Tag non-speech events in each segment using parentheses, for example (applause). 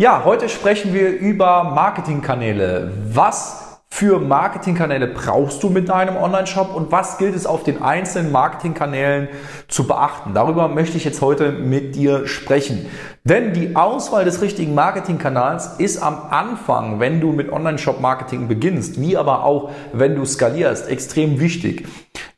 Ja, heute sprechen wir über Marketingkanäle. Was für Marketingkanäle brauchst du mit deinem Online-Shop und was gilt es auf den einzelnen Marketingkanälen zu beachten? Darüber möchte ich jetzt heute mit dir sprechen. Denn die Auswahl des richtigen Marketingkanals ist am Anfang, wenn du mit Online-Shop-Marketing beginnst, wie aber auch wenn du skalierst, extrem wichtig.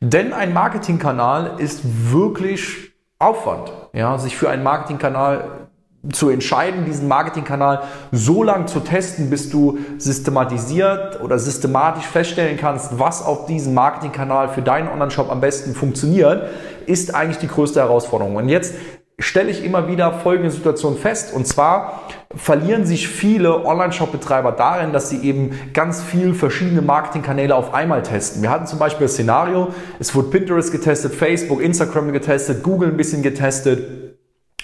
Denn ein Marketingkanal ist wirklich Aufwand. Ja, sich für einen Marketingkanal zu entscheiden, diesen Marketingkanal so lang zu testen, bis du systematisiert oder systematisch feststellen kannst, was auf diesem Marketingkanal für deinen Online-Shop am besten funktioniert, ist eigentlich die größte Herausforderung. Und jetzt stelle ich immer wieder folgende Situation fest. Und zwar verlieren sich viele Online-Shop-Betreiber darin, dass sie eben ganz viel verschiedene Marketingkanäle auf einmal testen. Wir hatten zum Beispiel das Szenario, es wurde Pinterest getestet, Facebook, Instagram getestet, Google ein bisschen getestet.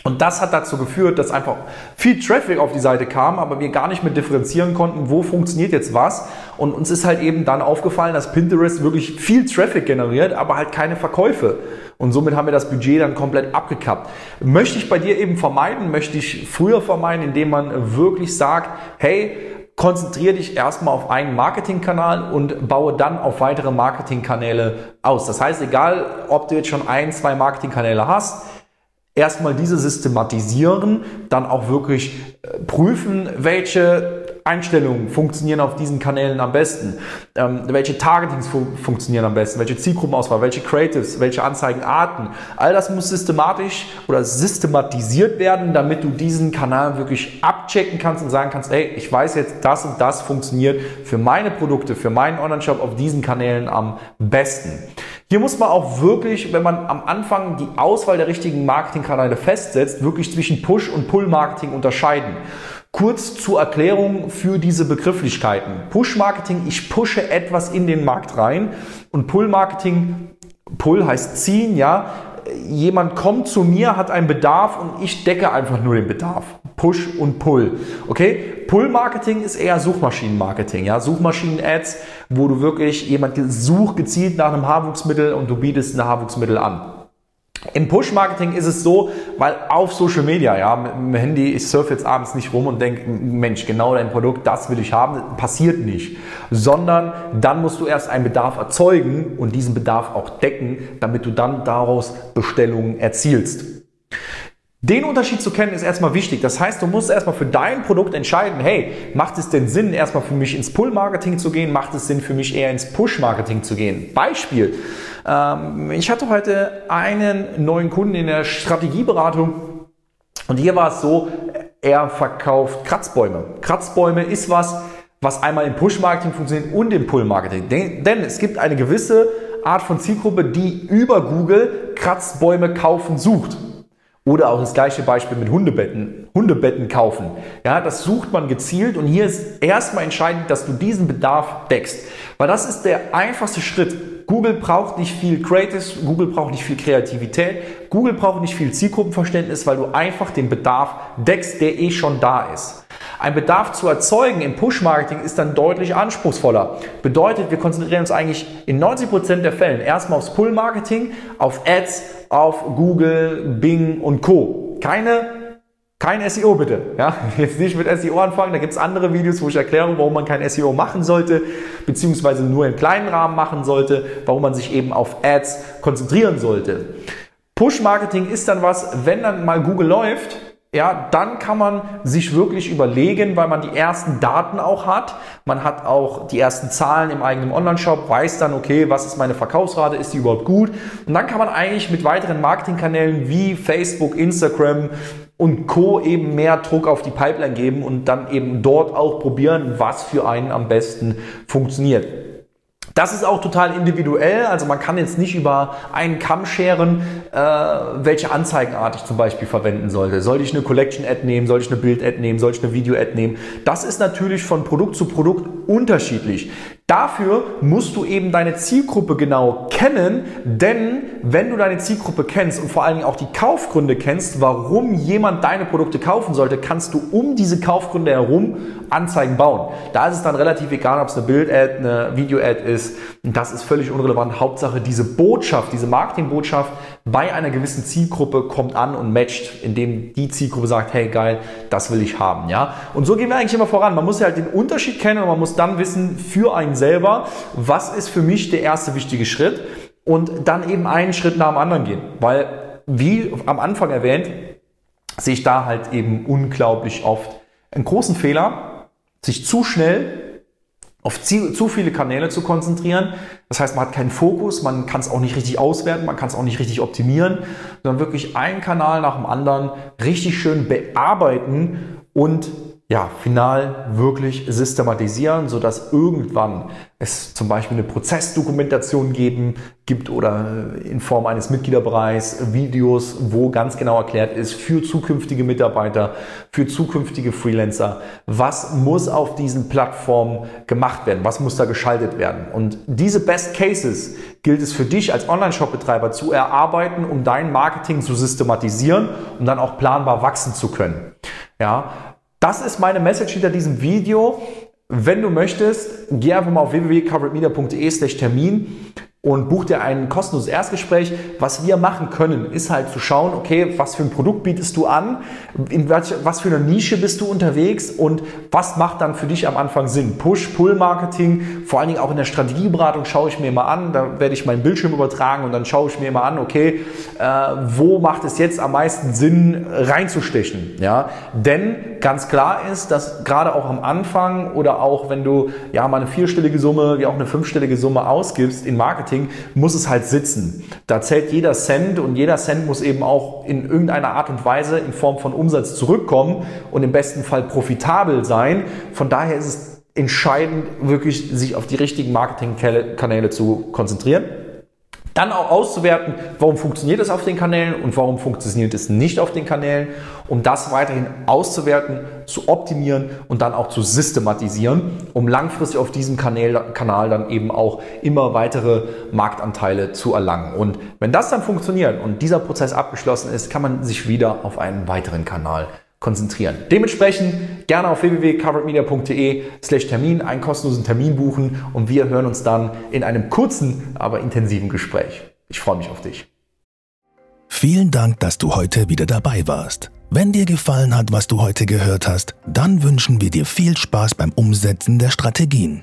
Und das hat dazu geführt, dass einfach viel Traffic auf die Seite kam, aber wir gar nicht mehr differenzieren konnten, wo funktioniert jetzt was. Und uns ist halt eben dann aufgefallen, dass Pinterest wirklich viel Traffic generiert, aber halt keine Verkäufe. Und somit haben wir das Budget dann komplett abgekappt. Möchte ich bei dir eben vermeiden, möchte ich früher vermeiden, indem man wirklich sagt, hey, konzentriere dich erstmal auf einen Marketingkanal und baue dann auf weitere Marketingkanäle aus. Das heißt, egal, ob du jetzt schon ein, zwei Marketingkanäle hast, erstmal diese systematisieren, dann auch wirklich äh, prüfen, welche Einstellungen funktionieren auf diesen Kanälen am besten, ähm, welche Targetings fu funktionieren am besten, welche Zielgruppenauswahl, welche Creatives, welche Anzeigenarten. All das muss systematisch oder systematisiert werden, damit du diesen Kanal wirklich abchecken kannst und sagen kannst, ey, ich weiß jetzt, das und das funktioniert für meine Produkte, für meinen Online-Shop auf diesen Kanälen am besten. Hier muss man auch wirklich, wenn man am Anfang die Auswahl der richtigen Marketingkanäle festsetzt, wirklich zwischen Push- und Pull-Marketing unterscheiden. Kurz zur Erklärung für diese Begrifflichkeiten. Push-Marketing, ich pushe etwas in den Markt rein und Pull-Marketing, Pull heißt ziehen, ja. Jemand kommt zu mir, hat einen Bedarf und ich decke einfach nur den Bedarf. Push und Pull. Okay? Pull-Marketing ist eher Suchmaschinen-Marketing. Ja? Suchmaschinen-Ads, wo du wirklich jemand sucht gezielt nach einem Haarwuchsmittel und du bietest ein Haarwuchsmittel an. Im Push-Marketing ist es so, weil auf Social Media, ja, mit dem Handy, ich surfe jetzt abends nicht rum und denke, Mensch, genau dein Produkt, das will ich haben, passiert nicht. Sondern dann musst du erst einen Bedarf erzeugen und diesen Bedarf auch decken, damit du dann daraus Bestellungen erzielst. Den Unterschied zu kennen ist erstmal wichtig. Das heißt, du musst erstmal für dein Produkt entscheiden, hey, macht es denn Sinn, erstmal für mich ins Pull-Marketing zu gehen? Macht es Sinn, für mich eher ins Push-Marketing zu gehen? Beispiel. Ähm, ich hatte heute einen neuen Kunden in der Strategieberatung und hier war es so, er verkauft Kratzbäume. Kratzbäume ist was, was einmal im Push-Marketing funktioniert und im Pull-Marketing. Denn es gibt eine gewisse Art von Zielgruppe, die über Google Kratzbäume kaufen sucht. Oder auch das gleiche Beispiel mit Hundebetten, Hundebetten kaufen. Ja, das sucht man gezielt und hier ist erstmal entscheidend, dass du diesen Bedarf deckst. Weil das ist der einfachste Schritt. Google braucht nicht viel Creatives, Google braucht nicht viel Kreativität, Google braucht nicht viel Zielgruppenverständnis, weil du einfach den Bedarf deckst, der eh schon da ist. Ein Bedarf zu erzeugen im Push-Marketing ist dann deutlich anspruchsvoller. Bedeutet, wir konzentrieren uns eigentlich in 90% der Fällen erstmal aufs Pull-Marketing, auf Ads, auf Google, Bing und Co. Keine kein SEO bitte. Ja, (laughs) jetzt nicht mit SEO anfangen. Da gibt es andere Videos, wo ich erkläre, warum man kein SEO machen sollte, beziehungsweise nur im kleinen Rahmen machen sollte, warum man sich eben auf Ads konzentrieren sollte. Push-Marketing ist dann was, wenn dann mal Google läuft, ja, dann kann man sich wirklich überlegen, weil man die ersten Daten auch hat. Man hat auch die ersten Zahlen im eigenen Online-Shop, weiß dann, okay, was ist meine Verkaufsrate, ist die überhaupt gut? Und dann kann man eigentlich mit weiteren Marketingkanälen wie Facebook, Instagram und Co. eben mehr Druck auf die Pipeline geben und dann eben dort auch probieren, was für einen am besten funktioniert. Das ist auch total individuell, also man kann jetzt nicht über einen Kamm scheren, äh, welche Anzeigenart ich zum Beispiel verwenden sollte. Sollte ich eine Collection-Ad nehmen, sollte ich eine Bild-Ad nehmen, sollte ich eine Video-Ad nehmen? Das ist natürlich von Produkt zu Produkt unterschiedlich. Dafür musst du eben deine Zielgruppe genau kennen, denn wenn du deine Zielgruppe kennst und vor allen Dingen auch die Kaufgründe kennst, warum jemand deine Produkte kaufen sollte, kannst du um diese Kaufgründe herum Anzeigen bauen. Da ist es dann relativ egal, ob es eine Bild-Ad, eine Video-Ad ist. Das ist völlig unrelevant. Hauptsache diese Botschaft, diese Marketingbotschaft bei einer gewissen Zielgruppe kommt an und matcht, indem die Zielgruppe sagt, hey geil, das will ich haben. Ja? Und so gehen wir eigentlich immer voran. Man muss ja halt den Unterschied kennen und man muss dann wissen für einen selber, was ist für mich der erste wichtige Schritt und dann eben einen Schritt nach dem anderen gehen. Weil, wie am Anfang erwähnt, sehe ich da halt eben unglaublich oft einen großen Fehler, sich zu schnell auf zu viele Kanäle zu konzentrieren. Das heißt, man hat keinen Fokus, man kann es auch nicht richtig auswerten, man kann es auch nicht richtig optimieren, sondern wirklich einen Kanal nach dem anderen richtig schön bearbeiten und ja, final wirklich systematisieren, sodass irgendwann es zum Beispiel eine Prozessdokumentation geben gibt oder in Form eines Mitgliederbereichs Videos, wo ganz genau erklärt ist für zukünftige Mitarbeiter, für zukünftige Freelancer, was muss auf diesen Plattformen gemacht werden, was muss da geschaltet werden. Und diese Best Cases gilt es für dich als Online-Shop-Betreiber zu erarbeiten, um dein Marketing zu systematisieren, um dann auch planbar wachsen zu können. Ja, das ist meine Message hinter diesem Video. Wenn du möchtest, geh einfach mal auf www.coveredmedia.de Termin und buch dir ein kostenloses Erstgespräch. Was wir machen können, ist halt zu schauen, okay, was für ein Produkt bietest du an, in was, was für einer Nische bist du unterwegs und was macht dann für dich am Anfang Sinn. Push-Pull-Marketing, vor allen Dingen auch in der Strategieberatung schaue ich mir mal an, da werde ich meinen Bildschirm übertragen und dann schaue ich mir mal an, okay, äh, wo macht es jetzt am meisten Sinn reinzustechen. Ja? Denn ganz klar ist, dass gerade auch am Anfang oder auch wenn du ja mal eine vierstellige Summe wie auch eine fünfstellige Summe ausgibst in Marketing, Marketing muss es halt sitzen. Da zählt jeder Cent und jeder Cent muss eben auch in irgendeiner Art und Weise in Form von Umsatz zurückkommen und im besten Fall profitabel sein. Von daher ist es entscheidend, wirklich sich auf die richtigen Marketingkanäle zu konzentrieren. Dann auch auszuwerten, warum funktioniert es auf den Kanälen und warum funktioniert es nicht auf den Kanälen, um das weiterhin auszuwerten, zu optimieren und dann auch zu systematisieren, um langfristig auf diesem Kanal, Kanal dann eben auch immer weitere Marktanteile zu erlangen. Und wenn das dann funktioniert und dieser Prozess abgeschlossen ist, kann man sich wieder auf einen weiteren Kanal konzentrieren. Dementsprechend gerne auf www.coveredmedia.de slash Termin einen kostenlosen Termin buchen und wir hören uns dann in einem kurzen, aber intensiven Gespräch. Ich freue mich auf dich. Vielen Dank, dass du heute wieder dabei warst. Wenn dir gefallen hat, was du heute gehört hast, dann wünschen wir dir viel Spaß beim Umsetzen der Strategien.